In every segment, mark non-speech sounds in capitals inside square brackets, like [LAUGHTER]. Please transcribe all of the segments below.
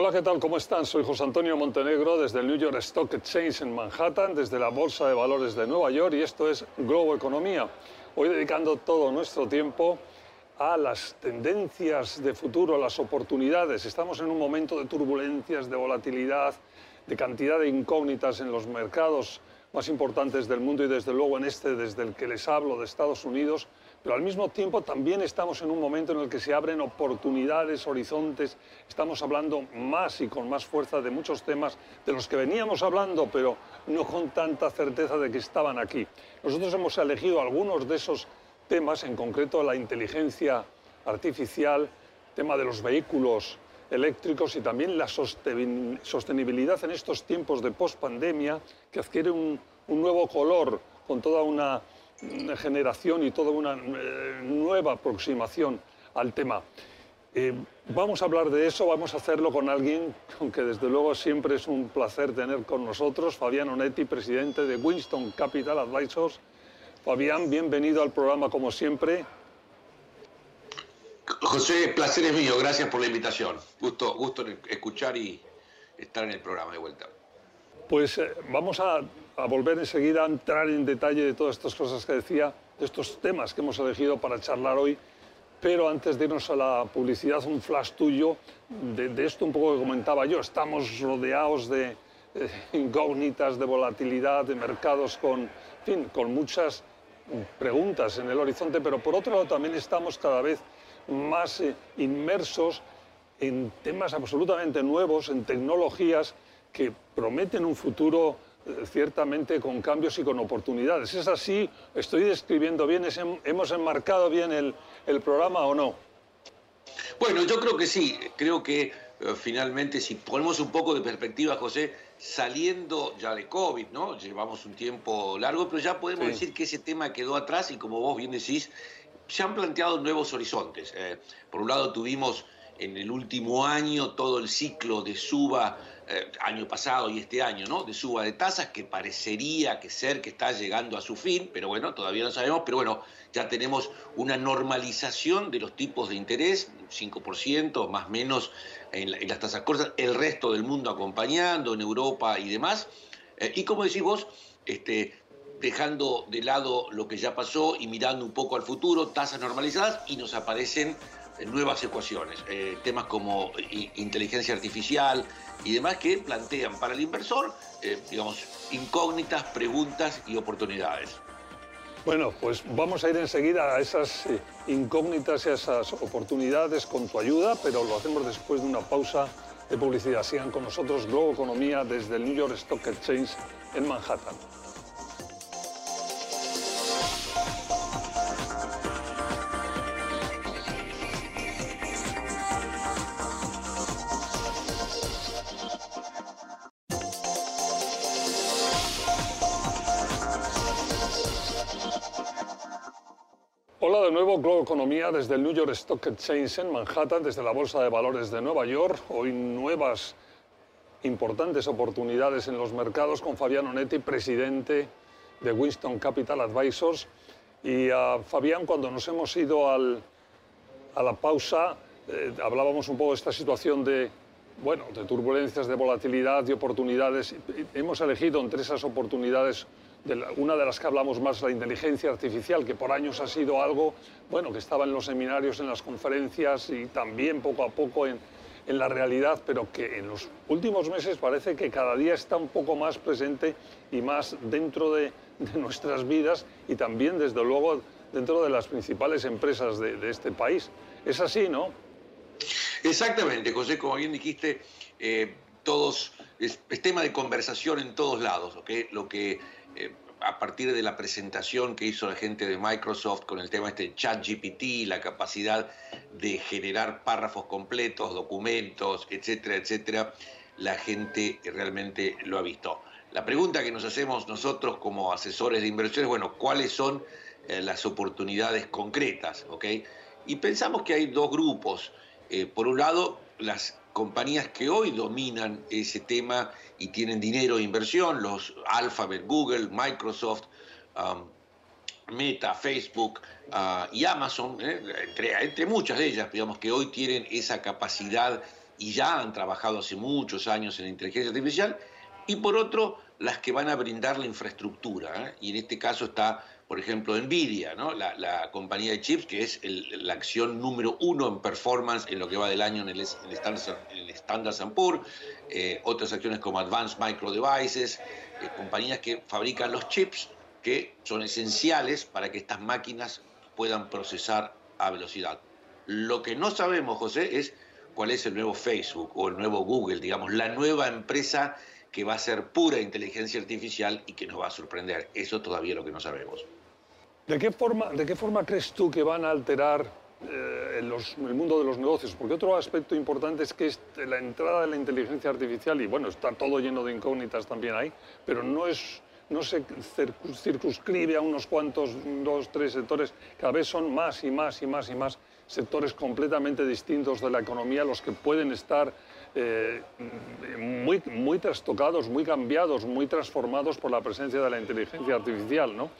Hola, ¿qué tal? ¿Cómo están? Soy José Antonio Montenegro desde el New York Stock Exchange en Manhattan, desde la Bolsa de Valores de Nueva York y esto es Globo Economía. Hoy dedicando todo nuestro tiempo a las tendencias de futuro, a las oportunidades. Estamos en un momento de turbulencias, de volatilidad, de cantidad de incógnitas en los mercados más importantes del mundo y desde luego en este desde el que les hablo de Estados Unidos pero al mismo tiempo también estamos en un momento en el que se abren oportunidades, horizontes, estamos hablando más y con más fuerza de muchos temas de los que veníamos hablando, pero no con tanta certeza de que estaban aquí. Nosotros hemos elegido algunos de esos temas, en concreto la inteligencia artificial, tema de los vehículos eléctricos y también la sostenibilidad en estos tiempos de pospandemia que adquiere un, un nuevo color con toda una generación y toda una eh, nueva aproximación al tema. Eh, vamos a hablar de eso, vamos a hacerlo con alguien que desde luego siempre es un placer tener con nosotros, Fabián Onetti, presidente de Winston Capital Advisors. Fabián, bienvenido al programa como siempre. José, placer es mío, gracias por la invitación. Gusto, gusto escuchar y estar en el programa de vuelta. Pues eh, vamos a a volver enseguida a entrar en detalle de todas estas cosas que decía, de estos temas que hemos elegido para charlar hoy. Pero antes de irnos a la publicidad, un flash tuyo de, esto un poco que comentaba yo. Estamos rodeados de eh, incógnitas, de volatilidad, de mercados con, fin, con muchas preguntas en el horizonte, pero por otro lado también estamos cada vez más eh, inmersos en temas absolutamente nuevos, en tecnologías que prometen un futuro ciertamente con cambios y con oportunidades. ¿Es así? ¿Estoy describiendo bien? ¿Hemos enmarcado bien el, el programa o no? Bueno, yo creo que sí. Creo que eh, finalmente, si ponemos un poco de perspectiva, José, saliendo ya de COVID, ¿no? Llevamos un tiempo largo, pero ya podemos decir que ese tema quedó atrás y como vos bien decís, se han planteado nuevos horizontes. Eh, por un lado tuvimos en el último año todo el ciclo de suba eh, año pasado y este año, ¿no? De suba de tasas que parecería que ser que está llegando a su fin, pero bueno, todavía no sabemos, pero bueno, ya tenemos una normalización de los tipos de interés, 5% más o menos en, las tasas cortas, el resto del mundo acompañando, en Europa y demás. Eh, y como decís vos, este, dejando de lado lo que ya pasó y mirando un poco al futuro, tasas normalizadas y nos aparecen nuevas ecuaciones, eh, temas como inteligencia artificial y demás que plantean para el inversor, eh, digamos, incógnitas, preguntas y oportunidades. Bueno, pues vamos a ir enseguida a esas eh, incógnitas y a esas oportunidades con tu ayuda, pero lo hacemos después de una pausa de publicidad. Sigan con nosotros Globo Economía desde el New York Stock Exchange en Manhattan. Globo Economía desde el New York Stock Exchange en Manhattan, desde la Bolsa de Valores de Nueva York. Hoy nuevas importantes oportunidades en los mercados con Fabián Onetti, presidente de Winston Capital Advisors. Y a Fabián, cuando nos hemos ido a la pausa, eh, hablábamos un poco de esta situación de, bueno, de turbulencias, de volatilidad, de oportunidades. Hemos elegido entre esas oportunidades una de las que hablamos más, la inteligencia artificial, que por años ha sido algo, bueno, que estaba en los seminarios, en las conferencias y también poco a poco en, en la realidad, pero que en los últimos meses parece que cada día está un poco más presente y más dentro de, de nuestras vidas y también, desde luego, dentro de las principales empresas de, de este país. Es así, ¿no? Exactamente, José, como bien dijiste, eh, todos, es, es, tema de conversación en todos lados, ¿ok? Lo que eh, a partir de la presentación que hizo la gente de Microsoft con el tema este ChatGPT, la capacidad de generar párrafos completos, documentos, etcétera, etcétera, la gente realmente lo ha visto. La pregunta que nos hacemos nosotros como asesores de inversiones, bueno, ¿cuáles son eh, las oportunidades concretas? ¿okay? Y pensamos que hay dos grupos. Eh, por un lado, las compañías que hoy dominan ese tema y tienen dinero de inversión, los Alphabet, Google, Microsoft, um, Meta, Facebook uh, y Amazon, eh, entre, muchas de ellas, digamos que hoy tienen esa capacidad y ya han trabajado hace muchos años en inteligencia artificial, y por otro, las que van a brindar la infraestructura. ¿eh? Y en este caso está, por ejemplo, Nvidia, la, compañía de chips, que es la acción número uno en performance en lo que va del año en el, en el Standard, Poor's, eh, otras acciones como Advanced Micro Devices, eh, compañías que fabrican los chips que son esenciales para que estas máquinas puedan procesar a velocidad. Lo que no sabemos, José, es cuál es el nuevo Facebook o el nuevo Google, digamos, la nueva empresa que va a ser pura inteligencia artificial y que nos va a sorprender. Eso todavía es lo que no sabemos. ¿De qué forma, de qué forma crees tú que van a alterar eh, el mundo de los negocios? Porque otro aspecto importante es que la entrada de la inteligencia artificial, y bueno, está todo lleno de incógnitas también ahí, pero no es no se circunscribe a unos cuantos, dos, tres sectores, cada vez son más y más y más y más sectores completamente distintos de la economía los que pueden estar eh, muy, muy trastocados, muy cambiados, muy transformados por la presencia de la inteligencia artificial, ¿no?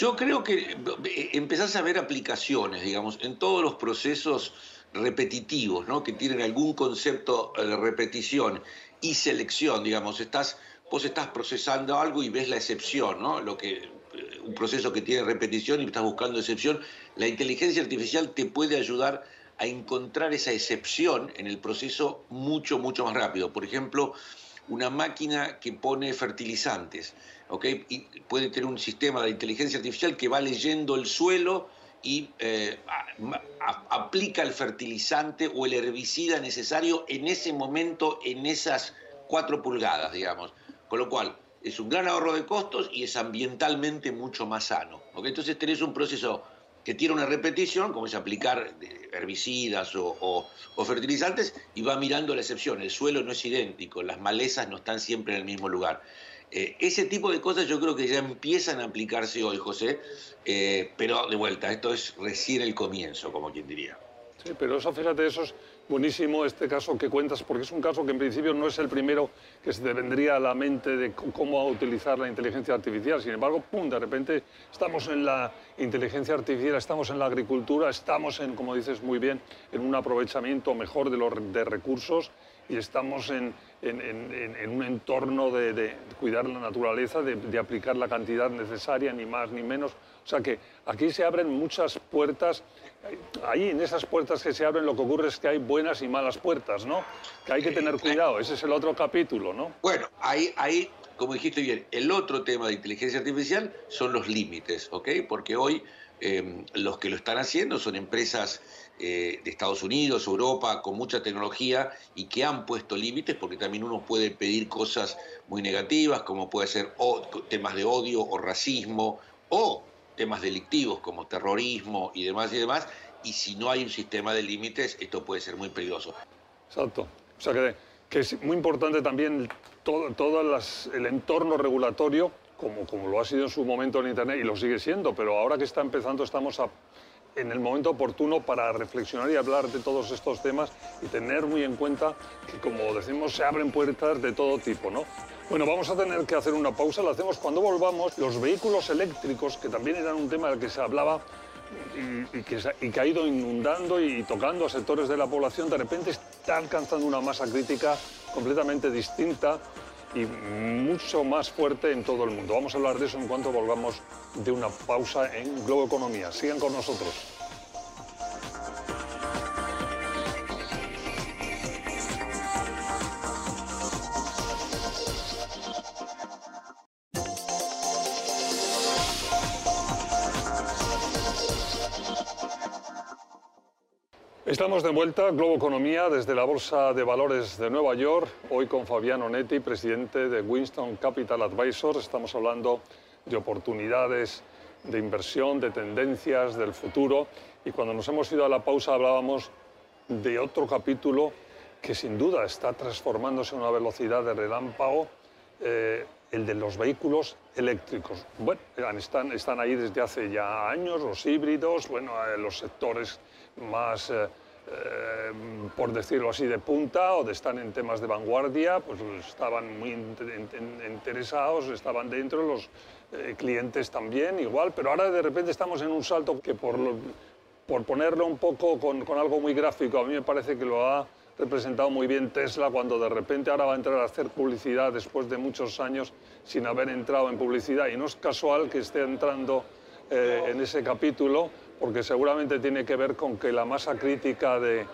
Yo creo que eh, empezás a ver aplicaciones, digamos, en todos los procesos repetitivos, ¿no? Que tienen algún concepto de repetición y selección, digamos, estás, vos estás procesando algo y ves la excepción, ¿no? Lo que, eh, un proceso que tiene repetición y estás buscando excepción, la inteligencia artificial te puede ayudar a encontrar esa excepción en el proceso mucho, mucho más rápido. Por ejemplo, una máquina que pone fertilizantes, ¿ok? Puede tener un sistema de inteligencia artificial que va leyendo el suelo y eh, aplica el fertilizante o el herbicida necesario en ese momento, en esas cuatro pulgadas, digamos. Con lo cual, es un gran ahorro de costos y es ambientalmente mucho más sano. ¿ok? Entonces tenés un proceso que tiene una repetición, como es aplicar herbicidas o, fertilizantes, y va mirando la excepción. El suelo no es idéntico, las malezas no están siempre en el mismo lugar. Eh, ese tipo de cosas yo creo que ya empiezan a aplicarse hoy, José, eh, pero de vuelta, esto es recién el comienzo, como quien diría. Sí, pero eso, fíjate, eso es buenísimo este caso que cuentas, porque es un caso que en principio no es el primero que se te vendría a la mente de cómo utilizar la inteligencia artificial. Sin embargo, pum, de repente estamos en la inteligencia artificial, estamos en la agricultura, estamos en, como dices muy bien, en un aprovechamiento mejor de los de recursos y estamos en, en, un entorno de, cuidar la naturaleza, de, aplicar la cantidad necesaria, ni más ni menos. O sea que aquí se abren muchas puertas. Ahí, en esas puertas que se abren, lo que ocurre es que hay buenas y malas puertas, ¿no? Que hay que tener cuidado. Ese es el otro capítulo, ¿no? Bueno, ahí, ahí como dijiste bien, el otro tema de inteligencia artificial son los límites, ¿ok? Porque hoy eh, los que lo están haciendo son empresas eh, de Estados Unidos, Europa, con mucha tecnología y que han puesto límites, porque también uno puede pedir cosas muy negativas, como puede ser temas de odio o racismo, o temas delictivos como terrorismo y demás y demás, y si no hay un sistema de límites, esto puede ser muy peligroso. Exacto. O sea que, que es muy importante también todo, todo el entorno regulatorio, como, como lo ha sido en su momento en Internet y lo sigue siendo, pero ahora que está empezando estamos a en el momento oportuno para reflexionar y hablar de todos estos temas y tener muy en cuenta que, como decimos, se abren puertas de todo tipo, ¿no? Bueno, vamos a tener que hacer una pausa, la hacemos cuando volvamos. Los vehículos eléctricos, que también eran un tema del que se hablaba y, y que ha ido inundando y tocando a sectores de la población, de repente está alcanzando una masa crítica completamente distinta y mucho más fuerte en todo el mundo. Vamos a hablar de eso en cuanto volvamos de una pausa en Globo Economía. Sigan con nosotros. Estamos de vuelta, Globo Economía, desde la Bolsa de Valores de Nueva York, hoy con Fabiano Netti, presidente de Winston Capital Advisors. Estamos hablando de oportunidades de inversión, de tendencias, del futuro. Y cuando nos hemos ido a la pausa hablábamos de otro capítulo que sin duda está transformándose a una velocidad de relámpago. Eh, el de los vehículos eléctricos. Bueno, están, están ahí desde hace ya años, los híbridos, bueno, eh, los sectores más, eh, eh, por decirlo así, de punta o de estar en temas de vanguardia, pues estaban muy interesados, estaban dentro, los clientes también igual, pero ahora de repente estamos en un salto que por, por ponerlo un poco con, con algo muy gráfico, a mí me parece que lo ha representado muy bien Tesla cuando de repente ahora va a entrar a hacer publicidad después de muchos años sin haber entrado en publicidad. Y no es casual que esté entrando eh, en ese capítulo porque seguramente tiene que ver con que la masa crítica de,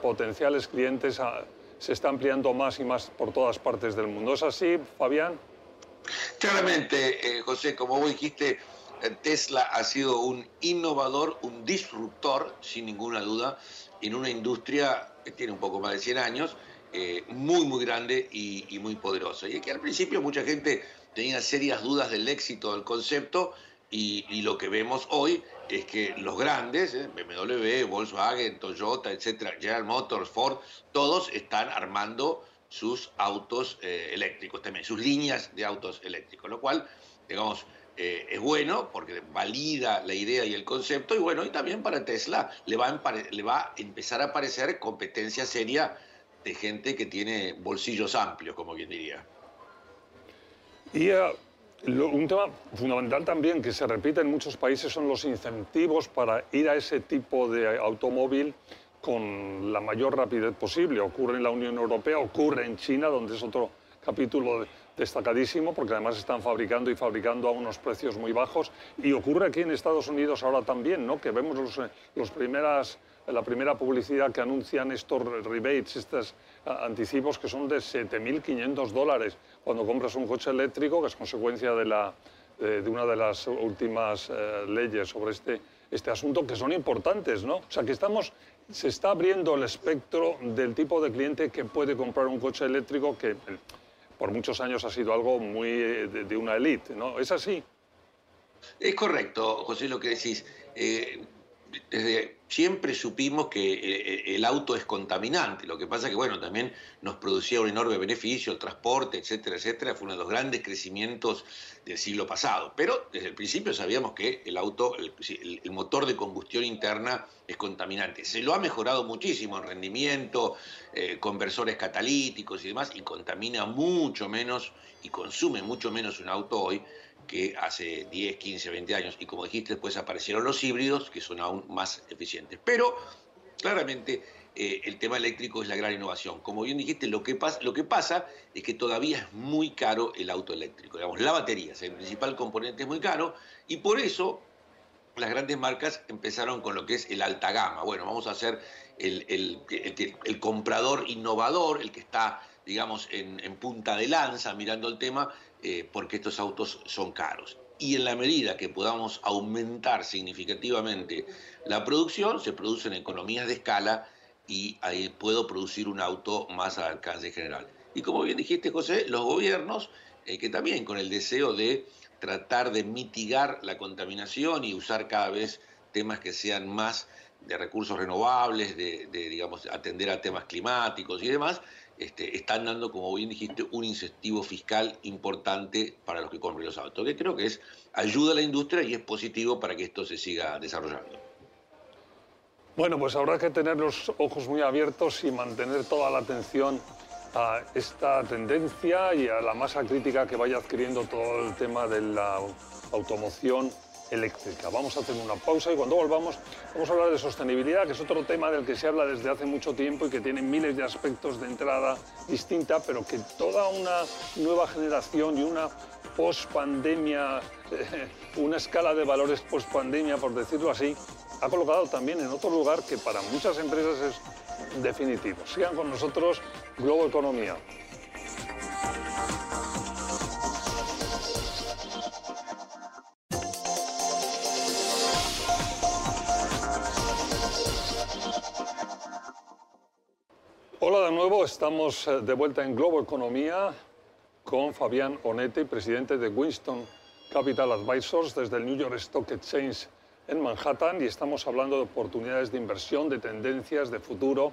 potenciales clientes ah, se está ampliando más y más por todas partes del mundo. ¿Es así, Fabián? Claramente, eh, José, como vos dijiste, Tesla ha sido un innovador, un disruptor, sin ninguna duda, en una industria tiene un poco más de 100 años, eh, muy, muy grande y, muy poderoso. Y que al principio mucha gente tenía serias dudas del éxito del concepto y, lo que vemos hoy es que los grandes, eh, BMW, Volkswagen, Toyota, etcétera, General Motors, Ford, todos están armando sus autos eh, eléctricos también, sus líneas de autos eléctricos, lo cual, digamos, eh, es bueno porque valida la idea y el concepto y bueno, y también para Tesla le va, a le va a empezar a aparecer competencia seria de gente que tiene bolsillos amplios, como quien diría. Y eh, un tema fundamental también que se repite en muchos países son los incentivos para ir a ese tipo de automóvil con la mayor rapidez posible. Ocurre en la Unión Europea, ocurre en China, donde es otro capítulo destacadísimo porque además están fabricando y fabricando a unos precios muy bajos y ocurre aquí en Estados Unidos ahora también, ¿no? que vemos los, eh, los primeras, la primera publicidad que anuncian estos rebates, estos eh, anticipos que son de 7.500 dólares cuando compras un coche eléctrico, que es consecuencia de, la, de, una de las últimas eh, leyes sobre este, este asunto, que son importantes, ¿no? O sea, que estamos, se está abriendo el espectro del tipo de cliente que puede comprar un coche eléctrico que por muchos años ha sido algo muy eh, de, una élite, ¿no? ¿Es así? Es correcto, José, lo que decís. Eh, desde siempre supimos que eh, el auto es contaminante. Lo que pasa es que, bueno, también nos producía un enorme beneficio, el transporte, etcétera, etcétera. Fue uno de los grandes crecimientos del siglo pasado. Pero desde el principio sabíamos que el auto, el, motor de combustión interna es contaminante. Se lo ha mejorado muchísimo en rendimiento, eh, conversores catalíticos y demás, y contamina mucho menos y consume mucho menos un auto hoy que hace 10, 15, 20 años. Y como dijiste, después aparecieron los híbridos, que son aún más eficientes. Pero claramente eh, el tema eléctrico es la gran innovación. Como bien dijiste, lo que, pasa, lo que pasa es que todavía es muy caro el auto eléctrico. Digamos, la batería el principal componente, es muy caro, y por eso las grandes marcas empezaron con lo que es el alta gama. Bueno, vamos a hacer el, comprador innovador, el que está, digamos, en, punta de lanza mirando el tema, eh, porque estos autos son caros. Y en la medida que podamos aumentar significativamente la producción, se producen economías de escala y ahí puedo producir un auto más al alcance general. Y como bien dijiste, José, los gobiernos, eh, que también con el deseo de tratar de mitigar la contaminación y usar cada vez temas que sean más de recursos renovables, de, digamos, atender a temas climáticos y demás, este, están dando, como bien dijiste, un incentivo fiscal importante para los que compren los autos, que creo que es ayuda a la industria y es positivo para que esto se siga desarrollando. Bueno, pues habrá que tener los ojos muy abiertos y mantener toda la atención a esta tendencia y a la masa crítica que vaya adquiriendo todo el tema de la automoción eléctrica. Vamos a hacer una pausa y cuando volvamos vamos a hablar de sostenibilidad, que es otro tema del que se habla desde hace mucho tiempo y que tiene miles de aspectos de entrada distinta, pero que toda una nueva generación y una post-pandemia, una escala de valores post-pandemia, por decirlo así, ha colocado también en otro lugar que para muchas empresas es definitivo. Sigan con nosotros Globo Economía. Nuevo, estamos eh, de vuelta en Globo Economía con Fabián Onete, presidente de Winston Capital Advisors desde el New York Stock Exchange en Manhattan y estamos hablando de oportunidades de inversión, de tendencias, de futuro.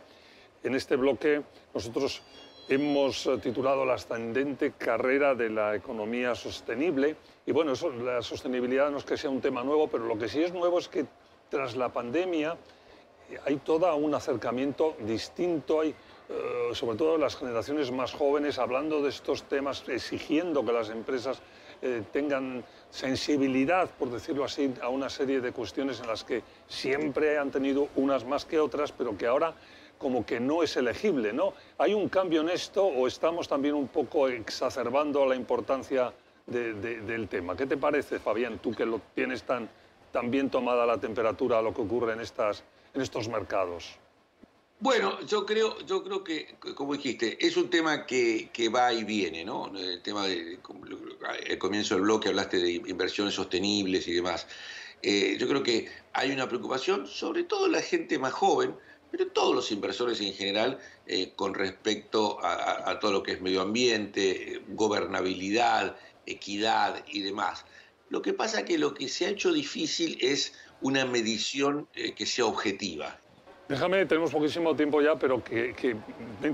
En este bloque nosotros hemos eh, titulado La ascendente carrera de la economía sostenible. Y bueno, eso, la sostenibilidad no es que sea un tema nuevo, pero lo que sí es nuevo es que tras la pandemia eh, hay todo un acercamiento distinto, hay eh, sobre todo las generaciones más jóvenes hablando de estos temas, exigiendo que las empresas tengan sensibilidad, por decirlo así, a una serie de cuestiones en las que siempre han tenido unas más que otras, pero que ahora como que no es elegible, ¿no? ¿Hay un cambio en esto o estamos también un poco exacerbando la importancia del tema? ¿Qué te parece, Fabián, tú que lo tienes tan, tan bien tomada la temperatura a lo que ocurre en, estas, en estos mercados? Bueno, yo creo, yo creo que, como dijiste, es un tema que, va y viene, ¿no? El tema de, el comienzo del bloque hablaste de inversiones sostenibles y demás. Eh, yo creo que hay una preocupación, sobre todo la gente más joven, pero todos los inversores en general eh, con respecto a, todo lo que es medio ambiente, gobernabilidad, equidad y demás. Lo que pasa es que lo que se ha hecho difícil es una medición eh, que sea objetiva. Déjame, tenemos poquísimo tiempo ya, pero que, que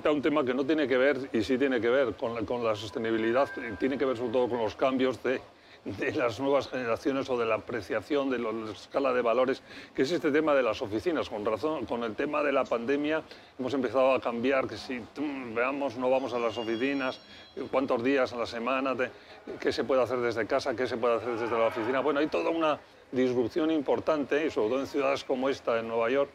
un tema que no tiene que ver, y sí tiene que ver con con la sostenibilidad, tiene que ver sobre todo con los cambios de de las nuevas generaciones o de la apreciación de la escala de valores, que es este tema de las oficinas. Con razón, con el tema de la pandemia hemos empezado a cambiar, que si veamos, no vamos a las oficinas, cuántos días a la semana, qué se puede hacer desde casa, qué se puede hacer desde la oficina. Bueno, hay toda una disrupción importante, sobre todo en ciudades como esta, en Nueva York,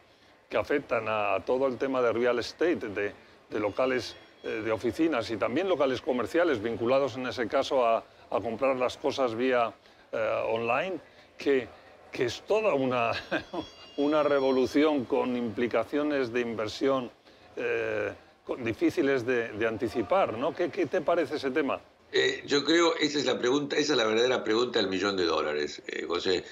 que afectan a todo el tema de real estate, de, locales eh, de oficinas y también locales comerciales vinculados en ese caso a, comprar las cosas vía eh, online, que, que, es toda una, [LAUGHS] una revolución con implicaciones de inversión eh, difíciles de, de, anticipar. ¿no? ¿Qué, ¿Qué, te parece ese tema? Eh, yo creo, esa es la pregunta, esa es la verdadera pregunta del millón de dólares, José.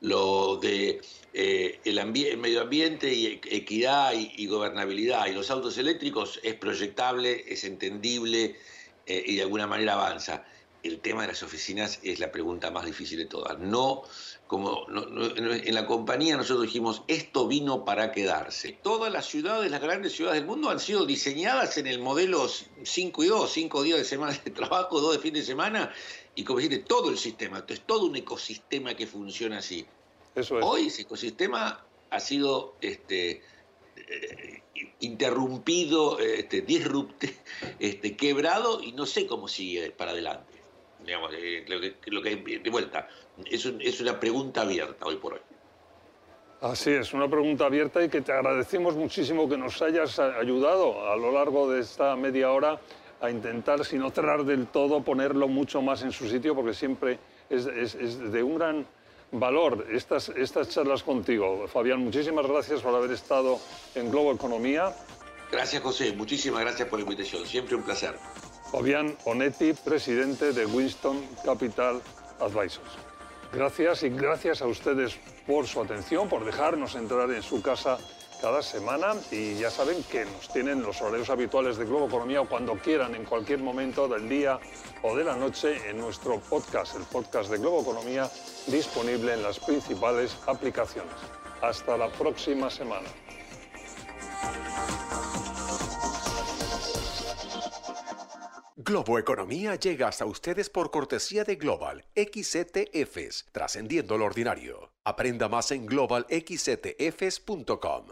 Lo, de el, medio ambiente y equidad y, gobernabilidad y los autos eléctricos es proyectable, es entendible y de alguna manera avanza el tema de las oficinas es la pregunta más difícil de todas. No, como en la compañía nosotros dijimos, esto vino para quedarse. Todas las ciudades, las grandes ciudades del mundo han sido diseñadas en el modelo 5 y 2, 5 días de semana de trabajo, 2 de fin de semana, y como dijiste, todo el sistema, entonces todo un ecosistema que funciona así. Hoy ese ecosistema ha sido este, eh, interrumpido, este, disrupte, [LAUGHS] este, quebrado y no sé cómo sigue para adelante digamos, eh, lo, que, de vuelta, es, es una pregunta abierta hoy por hoy. Así es, una pregunta abierta y que te agradecemos muchísimo que nos hayas ayudado a lo largo de esta media hora a intentar, si no cerrar del todo, ponerlo mucho más en su sitio, porque siempre es, es, de un gran valor estas, estas charlas contigo. Fabián, muchísimas gracias por haber estado en Globo Economía. Gracias, José. Muchísimas gracias por la invitación. Siempre un placer. Fabián Onetti, presidente de Winston Capital Advisors. Gracias y gracias a ustedes por su atención, por dejarnos entrar en su casa cada semana y ya saben que nos tienen los horarios habituales de Globo Economía cuando quieran, en cualquier momento del día o de la noche en nuestro podcast, el podcast de Globo Economía, disponible en las principales aplicaciones. Hasta la próxima semana. Globo Economía llega hasta ustedes por cortesía de Global XCTFs, trascendiendo lo ordinario. Aprenda más en globalxctfs.com.